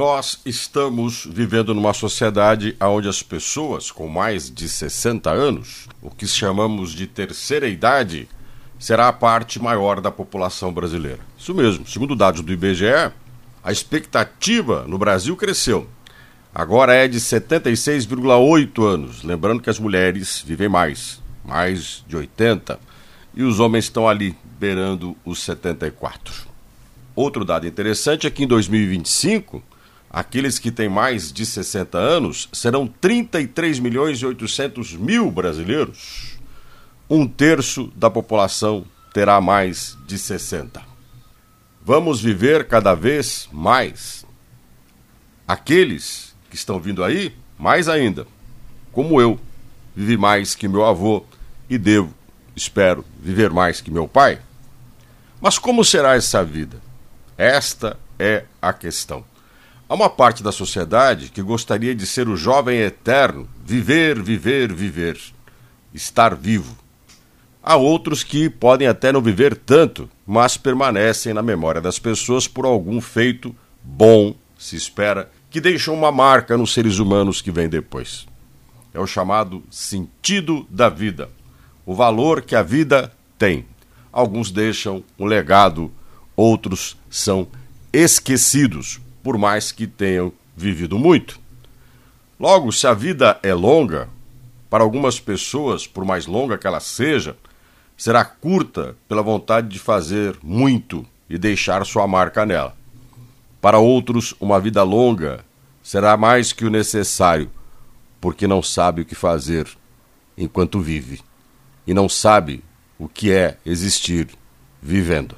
Nós estamos vivendo numa sociedade onde as pessoas com mais de 60 anos, o que chamamos de terceira idade, será a parte maior da população brasileira. Isso mesmo, segundo dados do IBGE, a expectativa no Brasil cresceu. Agora é de 76,8 anos. Lembrando que as mulheres vivem mais, mais de 80, e os homens estão ali beirando os 74. Outro dado interessante é que em 2025, aqueles que têm mais de 60 anos serão 33 milhões e 800 mil brasileiros. Um terço da população terá mais de 60. Vamos viver cada vez mais. Aqueles que estão vindo aí, mais ainda. Como eu, vivi mais que meu avô e devo, espero, viver mais que meu pai. Mas como será essa vida? Esta é a questão. Há uma parte da sociedade que gostaria de ser o jovem eterno, viver, viver, viver, estar vivo. Há outros que podem até não viver tanto, mas permanecem na memória das pessoas por algum feito bom, se espera, que deixou uma marca nos seres humanos que vêm depois. É o chamado sentido da vida, o valor que a vida tem. Alguns deixam um legado, outros são esquecidos, por mais que tenham vivido muito. Logo, se a vida é longa, para algumas pessoas, por mais longa que ela seja, será curta pela vontade de fazer muito e deixar sua marca nela. Para outros, uma vida longa será mais que o necessário, porque não sabe o que fazer enquanto vive e não sabe o que é existir vivendo.